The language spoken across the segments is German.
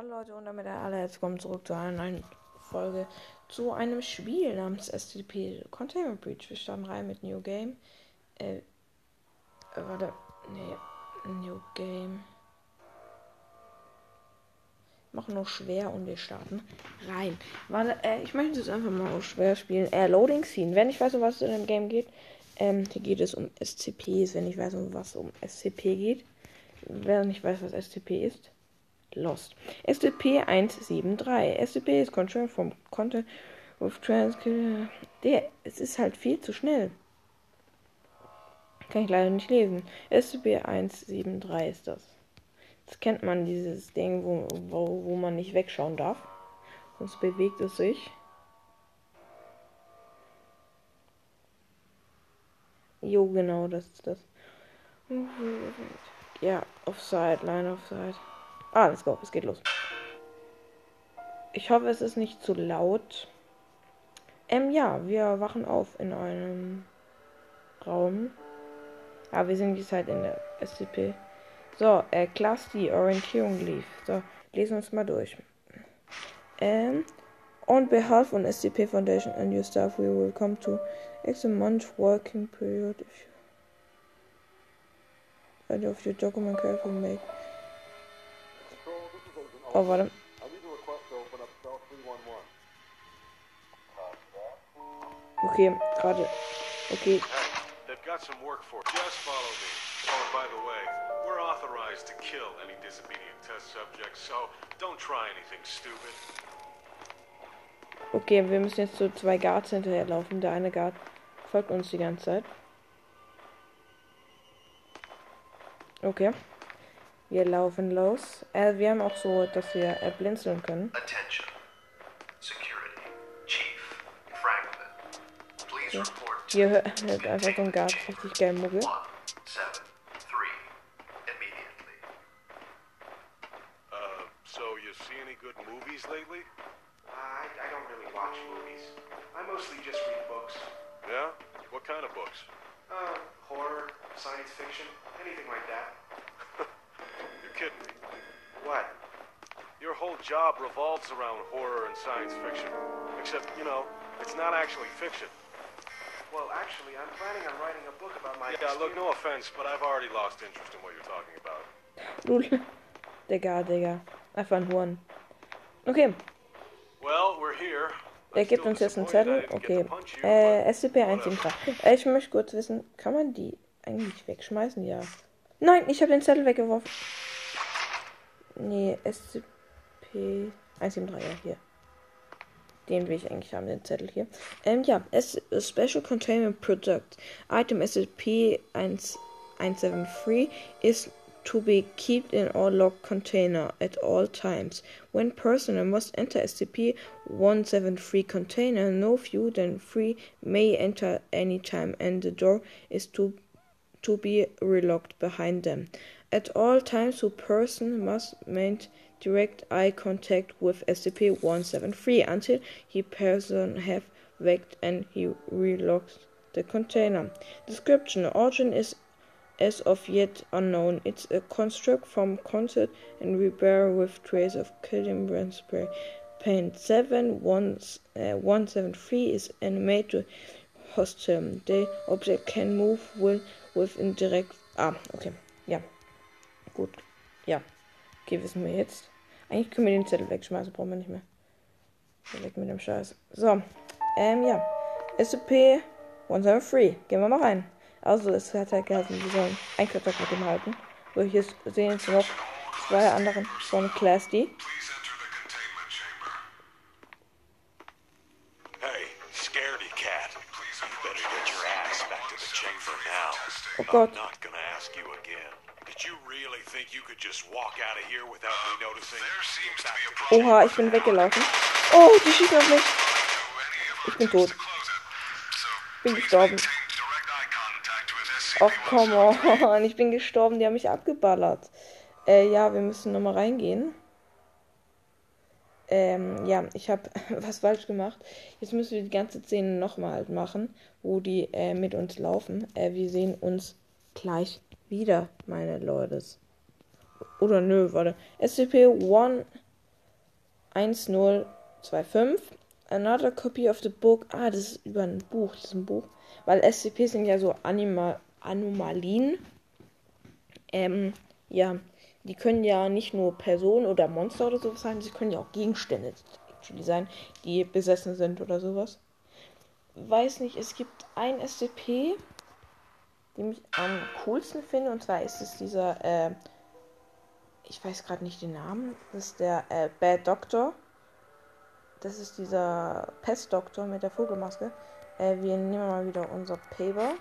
Hallo Leute und damit alle herzlich willkommen zurück zu einer neuen Folge zu einem Spiel namens STP Containment Breach. Wir starten rein mit New Game. Äh, äh warte, nee, New Game. Machen nur schwer und wir starten rein. Warte, äh, ich möchte jetzt einfach mal auf schwer spielen. Äh, Loading Scene. Wenn ich weiß, um was es in dem Game geht, ähm, hier geht es um SCPs. Wenn ich weiß, um was um SCP geht. Wer nicht weiß, was SCP ist Lost. SCP-173. SCP ist Control from Content of Transcript. Der, es ist halt viel zu schnell. Kann ich leider nicht lesen. SCP-173 ist das. Das kennt man, dieses Ding, wo, wo, wo man nicht wegschauen darf. Sonst bewegt es sich. Jo, genau, das ist das. Ja, Offside, Line Offside. Ah, let's go. Es geht los. Ich hoffe, es ist nicht zu laut. Ähm, ja, wir wachen auf in einem Raum. Ah, wir sind jetzt halt in der SCP. So, äh, Class D, Orientierung lief. So, lesen wir uns mal durch. Ähm, on behalf of SCP Foundation and your staff, we will come to X month working period if you of your document careful make Oh, warte. Okay, gerade. Okay. They've got some work for Just follow me. Oh, by the way, we're authorized to kill any disobedient test subjects, so don't try anything stupid. Okay, wir müssen jetzt so zwei Guards hinterherlaufen. Der eine Guard folgt uns die ganze Zeit. Okay. Wir laufen los. Äh, wir haben auch so, dass wir äh, blinzeln können. Ja. hört, hört einfach so ein Gas richtig geil Muggel. Job revolves around horror and science fiction. Except, you know, it's not actually fiction. Well, actually, I'm planning on writing a book about my... Yeah, look, no offense, but I've already lost interest in what you're talking about. Lul. Digga, Digga. Einfach ein Huren. Okay. Well, we're here. Er gibt uns jetzt einen Zettel. Okay. Äh, SCP-173. Äh, ich möchte kurz wissen, kann man die eigentlich wegschmeißen? Ja. Nein, ich habe den Zettel weggeworfen. Nee, SCP 173, er er um, ja, hier. Den will ich eigentlich haben, den Zettel hier. Ähm, ja, S Special Containment Product. Item SCP 173 is to be kept in all locked container at all times. When personnel must enter SCP-173 container, no fewer than three may enter any time, and the door is to to be relocked behind them. At all times, the person must maintain direct eye contact with SCP-173 until he person have waked and he relocks the container. Description: Origin is as of yet unknown. It's a construct from concert and repair with trace of killing spray paint. 7173 uh, is animated hostile. The object can move with, with indirect. Ah, okay. Yeah. Gut. Ja. Okay, wissen wir jetzt. Eigentlich können wir den Zettel wegschmeißen, brauchen wir nicht mehr. Weg mit dem Scheiß. So. Ähm, ja. SCP 173. Gehen wir mal rein. Also, es hat halt geheißen, wir sollen einen Kontakt mit dem halten. So, hier sehen jetzt noch zwei anderen von Class D. Oh Gott. Oha, ich bin weggelaufen. Oh, die schießen auf mich. Ich bin tot. Bin gestorben. Ach, come on. Ich bin gestorben. Die haben mich abgeballert. Äh, ja, wir müssen nochmal reingehen. Ähm, ja, ich habe was falsch gemacht. Jetzt müssen wir die ganze Szene nochmal halt machen, wo die äh, mit uns laufen. Äh, wir sehen uns gleich wieder, meine Leute. Oder nö, warte. SCP-173 1025. Another copy of the book. Ah, das ist über ein Buch. Das ist ein Buch. Weil SCP sind ja so Anima Anomalien. Ähm, ja, die können ja nicht nur Personen oder Monster oder sowas sein, sie können ja auch Gegenstände sein, die besessen sind oder sowas. Weiß nicht, es gibt ein SCP, den ich am coolsten finde, und zwar ist es dieser, äh, ich weiß gerade nicht den Namen, das ist der äh, Bad Doctor. Das ist dieser Pestdoktor mit der Vogelmaske. Äh, wir nehmen mal wieder unser Paper.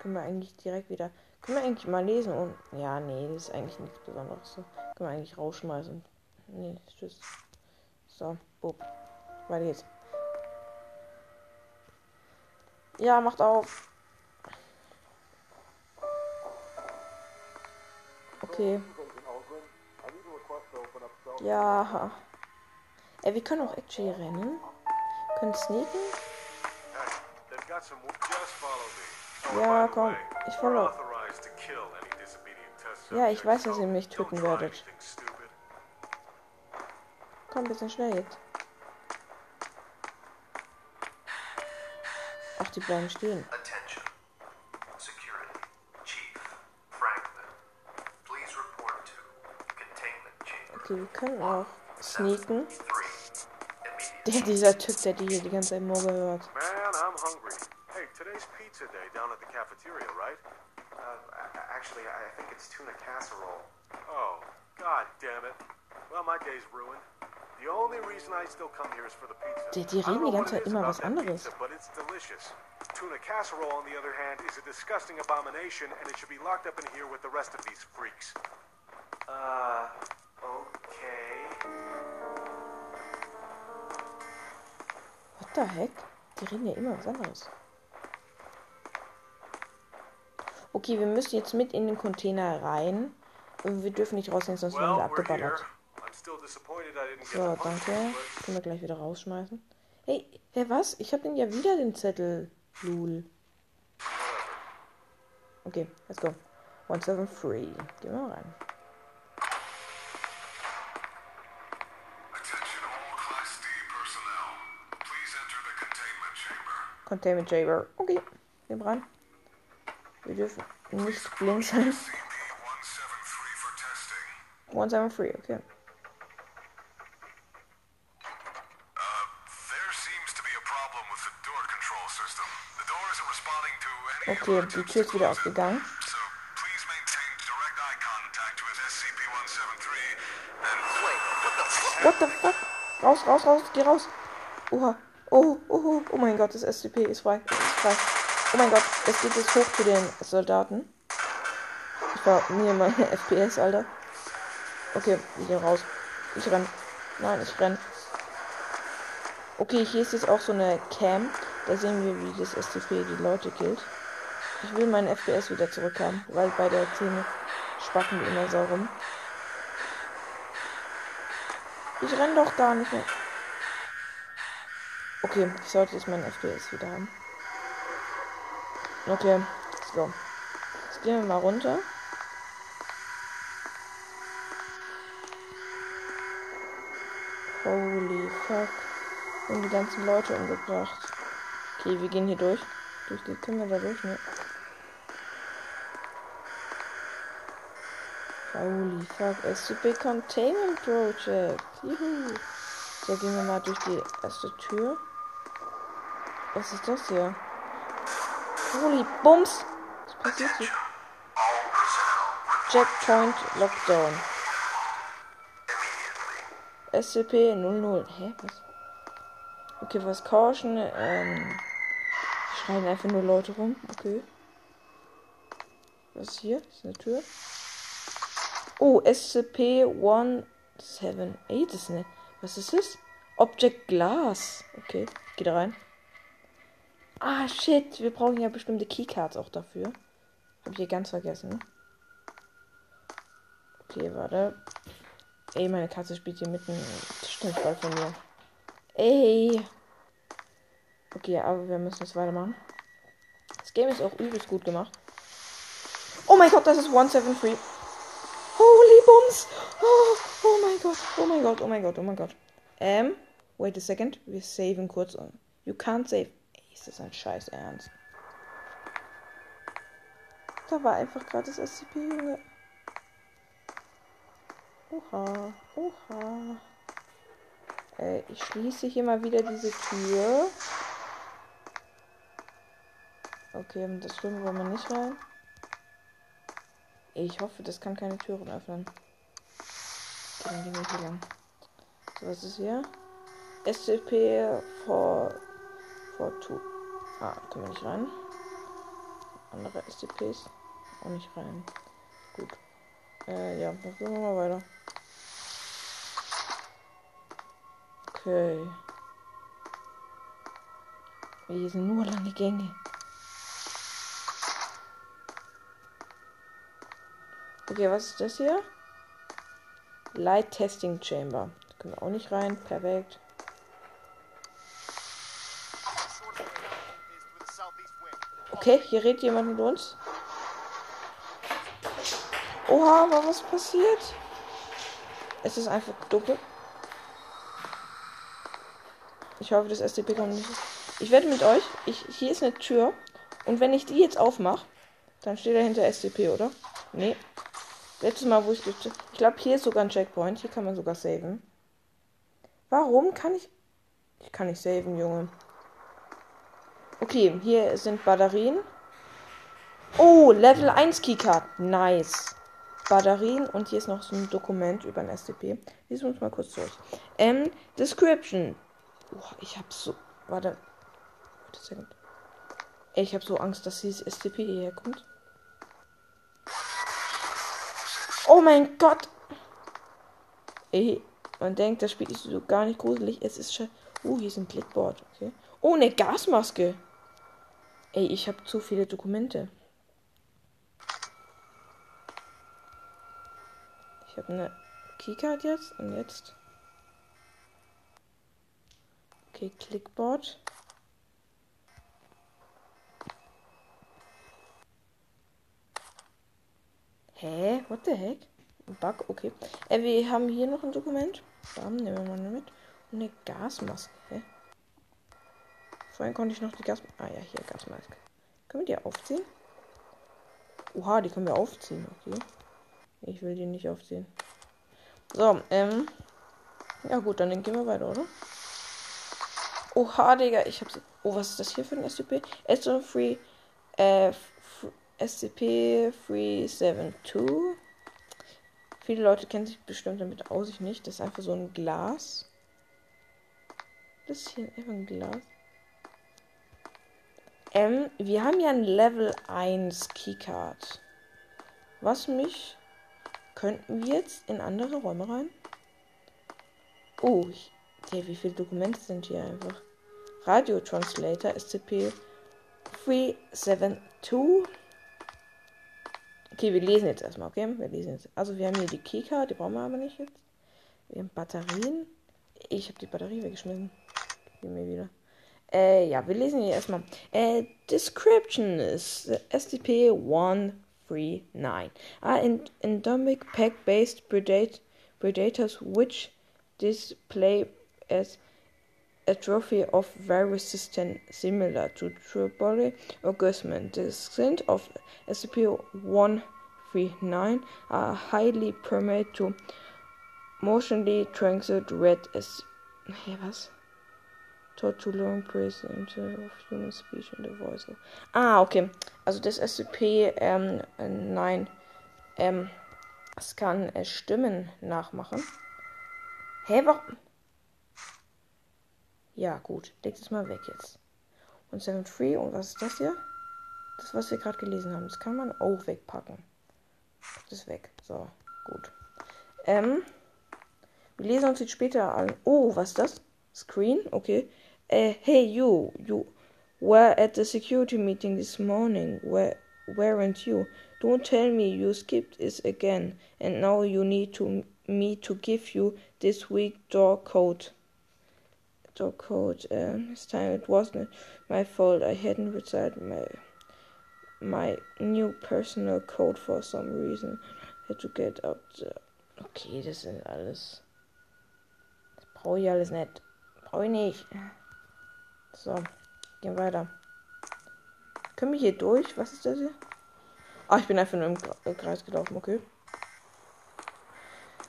Können wir eigentlich direkt wieder. Können wir eigentlich mal lesen und. Ja, nee, das ist eigentlich nichts Besonderes. So. Können wir eigentlich rausschmeißen. Nee, tschüss. So, bub. Weiter geht's. Ja, macht auf. Okay. Ja. Ey, wir können auch actually rennen. Können sneaken. Ja, komm. Ich follow. Ja, ich weiß, dass ihr mich töten werdet. Komm, bisschen schnell jetzt. Ach, die bleiben stehen. Okay, wir können auch sneaken. Der, dieser Typ, der die hier die ganze Zeit Murmel hört. Man, I'm hungry. Hey, today's pizza day down at the cafeteria, right? Uh, actually, I think it's tuna casserole. Oh, god damn it. Well, my day's ruined. The only reason I still come here is for the pizza. Die, die reden die ganze Zeit immer was anderes. Pizza, but it's delicious. Tuna casserole, on the other hand, is a disgusting abomination, and it should be locked up in here with the rest of these freaks. Uh, What the heck? Die reden ja immer was anderes. Okay, wir müssen jetzt mit in den Container rein. Wir dürfen nicht rausgehen, sonst werden wir abgeballert. So, danke. Können wir gleich wieder rausschmeißen. Hey, hey, was? Ich habe den ja wieder den Zettel. Lul. Okay, let's go. 173. Gehen wir mal rein. Containment Chamber. Okay, wir rein. Wir dürfen nicht blind sein. 173, okay. Okay, die Tür ist wieder ausgegangen. What the fuck? Raus, raus, raus, geh raus. Oha. Oh, oh, oh mein Gott, das SCP ist frei. Ist frei. Oh mein Gott, es geht jetzt hoch zu den Soldaten. Ich war mir meine FPS, Alter. Okay, ich raus. Ich renn. Nein, ich renn. Okay, hier ist jetzt auch so eine Cam. Da sehen wir, wie das SCP die Leute killt. Ich will meinen FPS wieder zurückhaben, weil bei der Szene spacken die immer so rum. Ich renn doch gar nicht mehr. Okay, ich sollte jetzt meinen FPS wieder haben. Okay, go. Jetzt gehen wir mal runter. Holy fuck. Und die ganzen Leute umgebracht. Okay, wir gehen hier durch. Durch die können wir da durch, ne? Holy fuck, SCP Containment Project. Juhu. So, gehen wir mal durch die erste Tür. Was ist das hier? Holy Bums! Was passiert hier? Checkpoint Lockdown. SCP-00. Hä? Was? Okay, was Caution? Ähm. Schreien einfach nur Leute rum. Okay. Was ist hier? ist eine Tür. Oh, SCP-178 ist eine. Was ist das? Object Glass. Okay, geht rein. Ah, shit. Wir brauchen ja bestimmte Keycards auch dafür. Hab ich hier ganz vergessen. Okay, warte. Ey, meine Katze spielt hier mitten Tischtennisball von mir. Ey. Okay, aber wir müssen jetzt weitermachen. Das Game ist auch übelst gut gemacht. Oh mein Gott, das ist 173. Holy Bums. Oh, oh mein Gott, oh mein Gott, oh mein Gott, oh mein Gott. Ähm, wait a second. Wir saven kurz. You can't save. Ist das ein Scheiß Ernst? Da war einfach gerade das SCP, Junge. Oha, oha. Äh, ich schließe hier mal wieder diese Tür. Okay, das Schwimmen wollen wir nicht rein. Ich hoffe, das kann keine Türen öffnen. Okay, dann gehen wir hier lang. So, was ist hier? SCP for, for two. Ah, können wir nicht rein. Andere SCPs auch nicht rein. Gut. Äh, ja, dann gehen wir mal weiter. Okay. Hier sind nur lange Gänge. Okay, was ist das hier? Light Testing Chamber. Da können wir auch nicht rein. Perfekt. Okay, hier redet jemand mit uns. Oha, was passiert? Es ist einfach dunkel. Ich hoffe, das SCP kommt nicht. Ich werde mit euch. Ich, hier ist eine Tür. Und wenn ich die jetzt aufmache, dann steht dahinter SCP, oder? Nee. Letztes Mal, wo ich. Ich glaube, hier ist sogar ein Checkpoint. Hier kann man sogar saven. Warum kann ich. Ich kann nicht saven, Junge. Okay, hier sind Batterien. Oh, Level 1 Keycard. Nice. Batterien und hier ist noch so ein Dokument über ein SCP. Lesen wir uns mal kurz durch. Ähm, Description. Oh, ich hab so. Warte. Ich habe so Angst, dass dieses SCP hierher kommt. Oh mein Gott! Ey, man denkt, das Spiel ist so gar nicht gruselig. Es ist schon. Oh, hier ist ein Clipboard. Okay. Oh, eine Gasmaske. Ey, ich habe zu viele Dokumente. Ich habe eine Keycard jetzt und jetzt. Okay, Clickboard. Hä? What the heck? Bug, okay. Äh, wir haben hier noch ein Dokument. Bam, nehmen wir mal mit. Und eine Gasmaske. Hä? Vorhin konnte ich noch die Gasmaske. Ah ja, hier Gasmaske. Können wir die aufziehen? Oha, die können wir aufziehen, okay. Ich will die nicht aufziehen. So, ähm. Ja gut, dann gehen wir weiter, oder? Oha, Digga, ich hab's. Oh, was ist das hier für ein SCP? SO3 äh, SCP-372. Viele Leute kennen sich bestimmt damit aus, ich nicht. Das ist einfach so ein Glas. Das ist hier einfach ein Glas. Ähm, wir haben ja ein Level 1 Keycard. Was mich. Könnten wir jetzt in andere Räume rein? Oh, ich, okay, wie viele Dokumente sind hier einfach? Radio Translator SCP 372. Okay, wir lesen jetzt erstmal, okay? Wir lesen jetzt. Also wir haben hier die Kika, die brauchen wir aber nicht jetzt. Wir haben Batterien. Ich habe die Batterie weggeschmissen. Gib mir wieder. Øh, äh, ja, wir lesen hier erstmal. Äh, øh, Description ist SCP-139. Are endemic pack-based predat predators which display as a trophy of virus system similar to Tripoli Guzman. The scent of SCP-139 are highly permeate to motionally transit red as hey, was? Taught to learn presence of human speech in the voice of Ah, okay. Also das SCP ähm, 9 ähm, es kann äh, Stimmen nachmachen. Hä, warum? Ja, gut. Leg das mal weg jetzt. Und 7 Free. Und was ist das hier? Das, was wir gerade gelesen haben. Das kann man auch wegpacken. Das ist weg. So, gut. Ähm. Wir lesen uns jetzt später an. Oh, was ist das? Screen? Okay. Uh, hey, you. You were at the security meeting this morning. Where, weren't you? Don't tell me you skipped it again. And now you need to me to give you this week door code Door code. Um, this time it wasn't my fault. I hadn't retired my my new personal code for some reason. I had to get up. Okay, das sind alles. Brauche ich alles nicht. Brauche ich nicht. So, gehen weiter. Können wir hier durch? Was ist das hier? Ah, ich bin einfach nur im Kreis gelaufen, okay.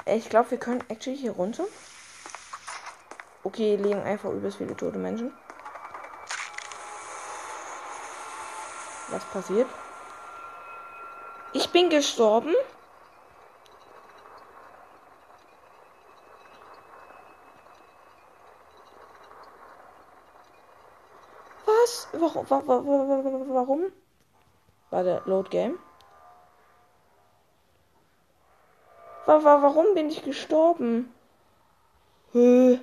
Ich glaube, wir können actually hier runter. Okay, liegen einfach übelst viele tote Menschen. Was passiert? Ich bin gestorben. Was? Warum? Warum? War der Load Game? Warum bin ich gestorben? Höh.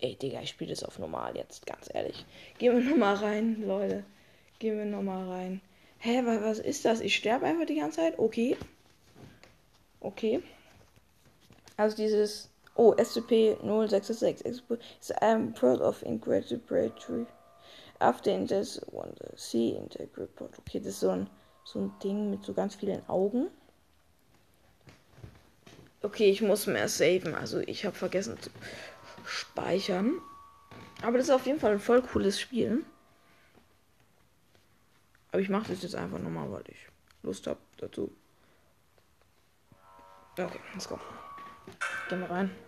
Ey, Digga, ich spiele das auf normal jetzt, ganz ehrlich. Gehen wir nochmal rein, Leute. Gehen wir nochmal rein. Hä, was ist das? Ich sterbe einfach die ganze Zeit? Okay. Okay. Also dieses. Oh, SCP-066. I'm proud of Ingratitude. After in this one, see in the report. Okay, das ist so ein, so ein Ding mit so ganz vielen Augen. Okay, ich muss mehr saven. Also ich habe vergessen zu speichern. Aber das ist auf jeden Fall ein voll cooles Spiel. Aber ich mache das jetzt einfach nochmal, weil ich Lust habe dazu. Okay, let's go. Gehen wir rein.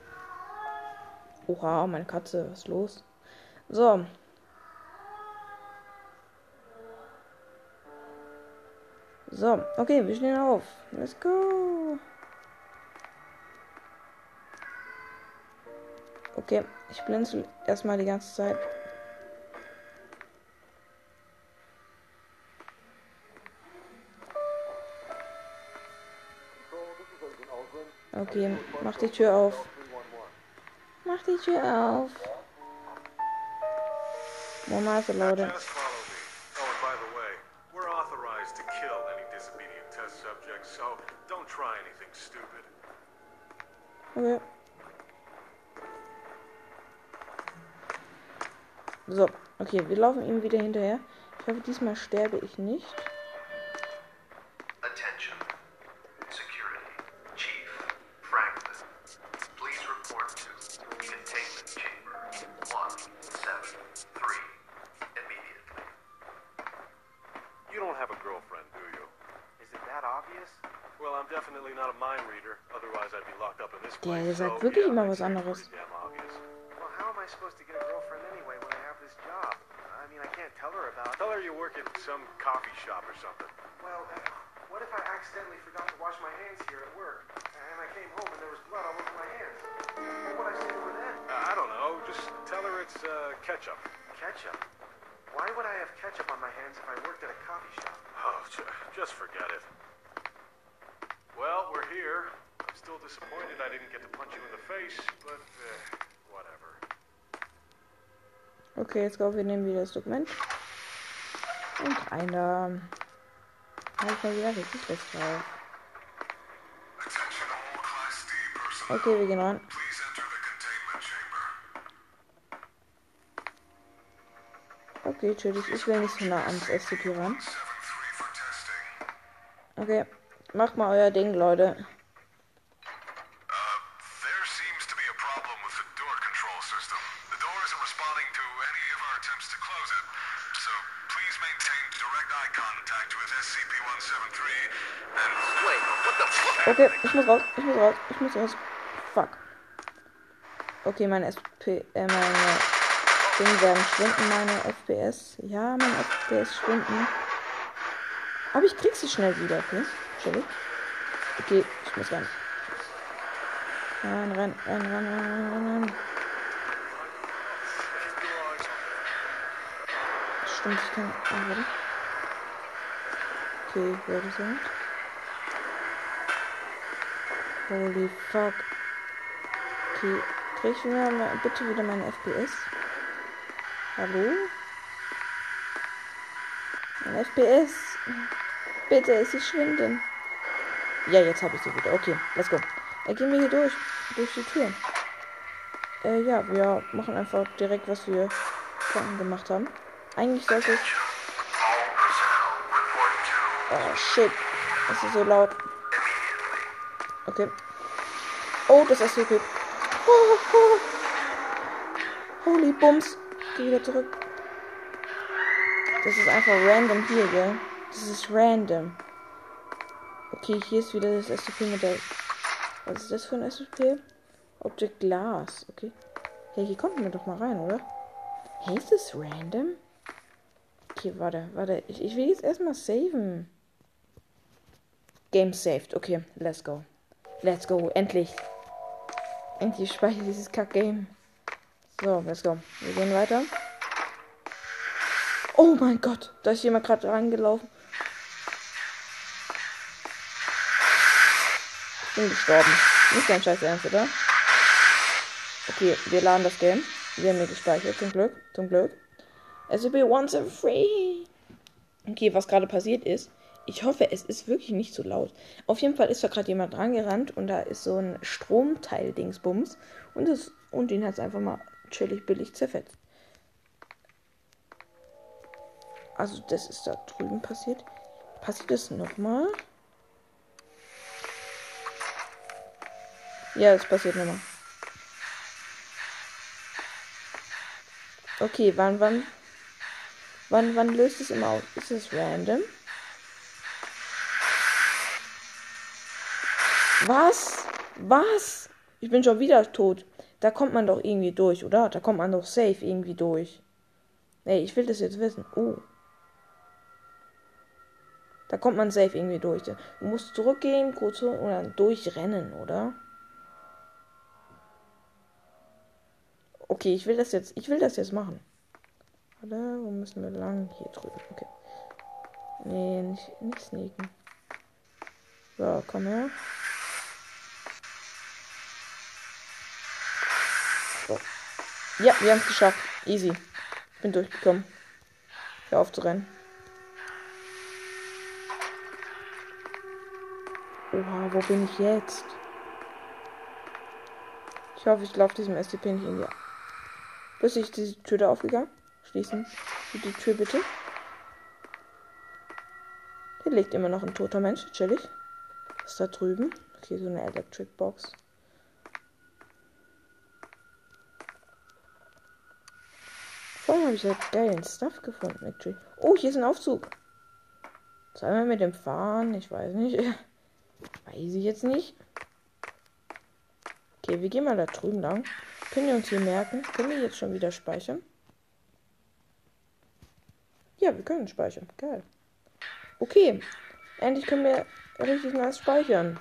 Oha, meine Katze, was ist los? So. So, okay, wir stehen auf. Let's go. Okay, ich blinzel erstmal die ganze Zeit. Okay, mach die Tür auf. Mach die Tür auf. Normal für Leute. Okay. So, okay, wir laufen ihm wieder hinterher. Ich hoffe, diesmal sterbe ich nicht. Der sagt wirklich immer was anderes. Jetzt go, wir nehmen wieder das Dokument. Und rein da. Halt mal wieder richtig fest drauf. Okay, wir gehen rein. Okay, natürlich. Ich will nicht so nah ans SCP ran. Okay. Macht mal euer Ding, Leute. Ich muss raus, ich muss raus. Fuck. Okay, meine SP, äh, meine Dinge werden schwinden, meine FPS. Ja, meine FPS schwinden. Aber ich krieg sie schnell wieder, okay? Chillig. Okay, ich muss rein. Rein, rein, rein, rein, rein, rein, rein. Stimmt, ich kann. Ah, warte. Okay, wer das sind. Holy fuck. Okay, krieg ich mal, bitte wieder meine FPS. Hallo? Mein FPS. Bitte, es ist schwinden. Ja, jetzt habe ich sie wieder. Okay, let's go. Dann gehen wir hier durch. Durch die Tür. Äh, ja, wir machen einfach direkt, was wir vorhin gemacht haben. Eigentlich sollte es. Oh shit. Es ist so laut. Okay. Oh, das SCP. Oh, oh. Holy Bums. Geh wieder zurück. Das ist einfach random hier, gell? Das ist random. Okay, hier ist wieder das SCP-Modell. Was ist das für ein SCP? Object Glass. Okay. Hey, hier kommt man doch mal rein, oder? Hey, ist das random? Okay, warte, warte. Ich, ich will jetzt erstmal saven. Game saved. Okay, let's go. Let's go. Endlich. Endlich speichere dieses Kack-Game. So, let's go. Wir gehen weiter. Oh mein Gott, da ist jemand gerade reingelaufen. Ich bin gestorben. Nicht dein Scheiß Ernst, oder? Okay, wir laden das Game. Wir haben mir gespeichert, zum Glück. Zum Glück. SCP once and free. Okay, was gerade passiert ist. Ich hoffe, es ist wirklich nicht so laut. Auf jeden Fall ist da gerade jemand rangerannt und da ist so ein Stromteil-Dingsbums. Und, und den hat es einfach mal chillig billig zerfetzt. Also, das ist da drüben passiert. Passiert das nochmal? Ja, das passiert nochmal. Okay, wann, wann, wann, wann löst es immer aus? Ist es random? Was? Was? Ich bin schon wieder tot. Da kommt man doch irgendwie durch, oder? Da kommt man doch safe irgendwie durch. Ey, ich will das jetzt wissen. Oh. Da kommt man safe irgendwie durch. Du musst zurückgehen, kurz oder durchrennen, oder? Okay, ich will das jetzt. Ich will das jetzt machen. Warte, wo müssen wir lang? Hier drüben. Okay. Nee, nicht, nicht sneaken. So, komm her. So. Ja, wir haben es geschafft. Easy. Ich bin durchgekommen. Hör auf zu rennen. Oha, wo bin ich jetzt? Ich hoffe, ich laufe diesem SCP nicht in die Plötzlich ist diese Tür da aufgegangen. Schließen die Tür bitte. Hier liegt immer noch ein toter Mensch. Chillig. Was ist da drüben? Okay, so eine Electric Box. Vorhin habe ich ja geilen Stuff gefunden, actually. Oh, hier ist ein Aufzug. Wir mit dem fahren? Ich weiß nicht. Weiß ich jetzt nicht. Okay, wir gehen mal da drüben lang. Können wir uns hier merken? Können wir jetzt schon wieder speichern? Ja, wir können speichern. Geil. Okay. Endlich können wir richtig nice speichern.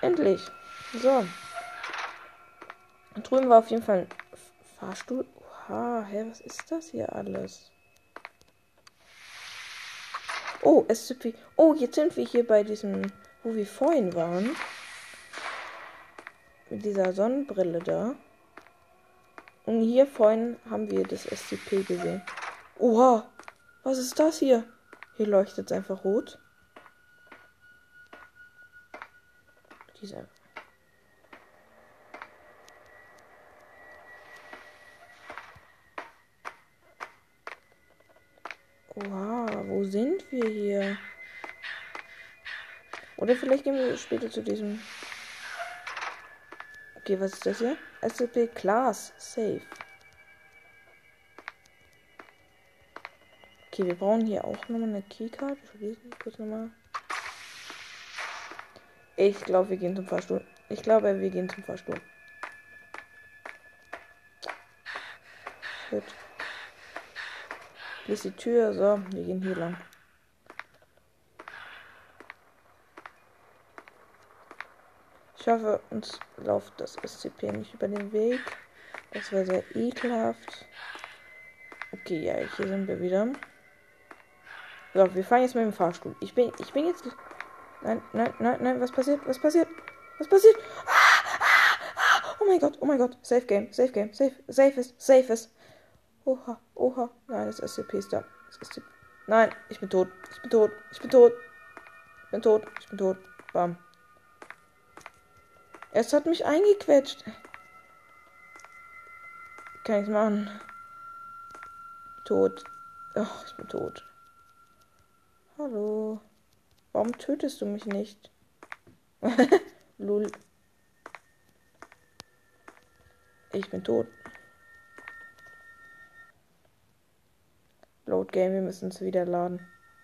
Endlich. So. Und drüben war auf jeden Fall ein Fahrstuhl. Oha, hä, was ist das hier alles? Oh, SCP. Oh, jetzt sind wir hier bei diesem, wo wir vorhin waren mit dieser Sonnenbrille da. Und hier vorhin haben wir das SCP gesehen. Oha, was ist das hier? Hier leuchtet es einfach rot. Dieser. Oha, wo sind wir hier? Oder vielleicht gehen wir später zu diesem Okay, was ist das hier? SCP Class Safe. Okay, wir brauchen hier auch nochmal eine Keycard. Ich lese kurz nochmal. Ich glaube, wir gehen zum Fahrstuhl. Ich glaube, wir gehen zum Fahrstuhl. Hier ist die Tür. So, wir gehen hier lang. Ich hoffe, uns läuft das SCP nicht über den Weg. Das wäre sehr ekelhaft. Okay, ja, hier sind wir wieder. So, wir fahren jetzt mit dem Fahrstuhl. Ich bin, ich bin jetzt. Nein, nein, nein, nein, was passiert? Was passiert? Was passiert? Ah, ah, ah. Oh mein Gott, oh mein Gott. Safe Game, Safe Game, Safe, Safe ist, Safe ist. Oha, oha. Nein, das SCP ist da. Das SCP. Nein, ich bin tot. Ich bin tot. Ich bin tot. Ich bin tot. Ich bin tot. Bam. Es hat mich eingequetscht. Kann ich's machen? Tot. Ach, ich bin tot. Hallo. Warum tötest du mich nicht? Lul. Ich bin tot. Load Game, wir müssen es wieder laden.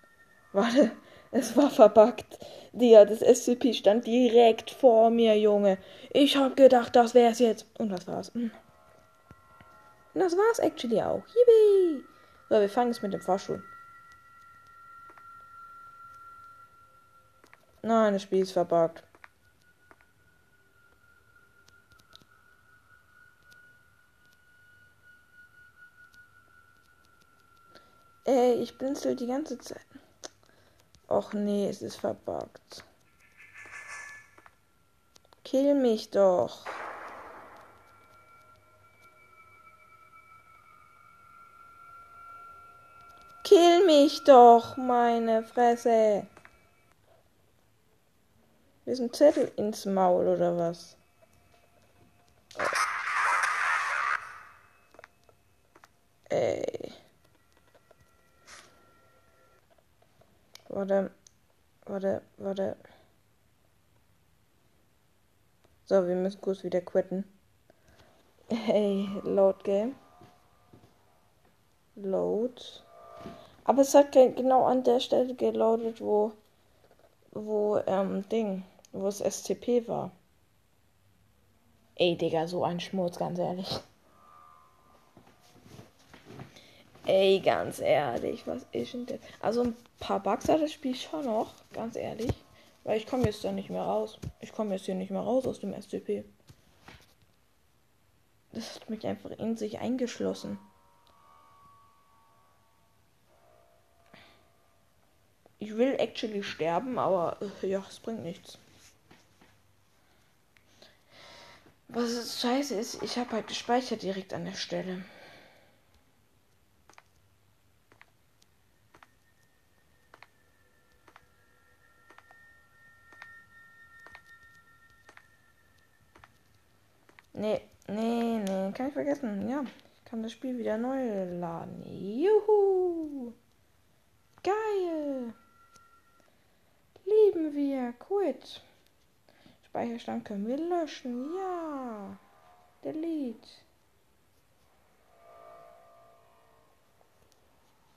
Warte, es war verbuggt. Dia, das SCP stand direkt vor mir, Junge. Ich hab gedacht, das wär's jetzt. Und das war's. Hm. Und das war's actually auch. Yippie! So, wir fangen jetzt mit dem Fahrstuhl. Nein, das Spiel ist verbuggt. Ey, ich blinzel die ganze Zeit. Och nee, es ist verbuggt. Kill mich doch. Kill mich doch, meine Fresse. Ist ein Zettel ins Maul oder was? Ey. Warte. Warte, warte. So, wir müssen kurz wieder quitten. Hey, Load Game. Load. Aber es hat genau an der Stelle geloadet, wo, wo, ähm, Ding, wo es SCP war. Ey, Digga, so ein Schmutz, ganz ehrlich. Ey, ganz ehrlich, was ist denn das? Also ein paar Bugs hat das Spiel schon noch, ganz ehrlich. Weil ich komme jetzt da nicht mehr raus. Ich komme jetzt hier nicht mehr raus aus dem SCP. Das hat mich einfach in sich eingeschlossen. Ich will actually sterben, aber äh, ja, es bringt nichts. Was scheiße ist, ich habe halt gespeichert direkt an der Stelle. Nee, nee, nee, kann ich vergessen. Ja, ich kann das Spiel wieder neu laden. Juhu! Geil! Lieben wir. Quit. Speicherstand können wir löschen. Ja. Delete.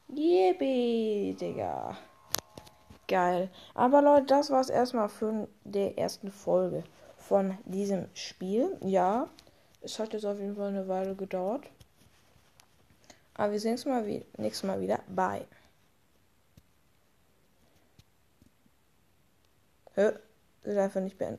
Yippie, Digga. Geil. Aber Leute, das war's erstmal für die ersten Folge von diesem Spiel. Ja, es hat jetzt auf jeden Fall eine Weile gedauert. Aber wir sehen uns mal wie nächstes Mal wieder. Bye. Hä? Ist einfach nicht beenden.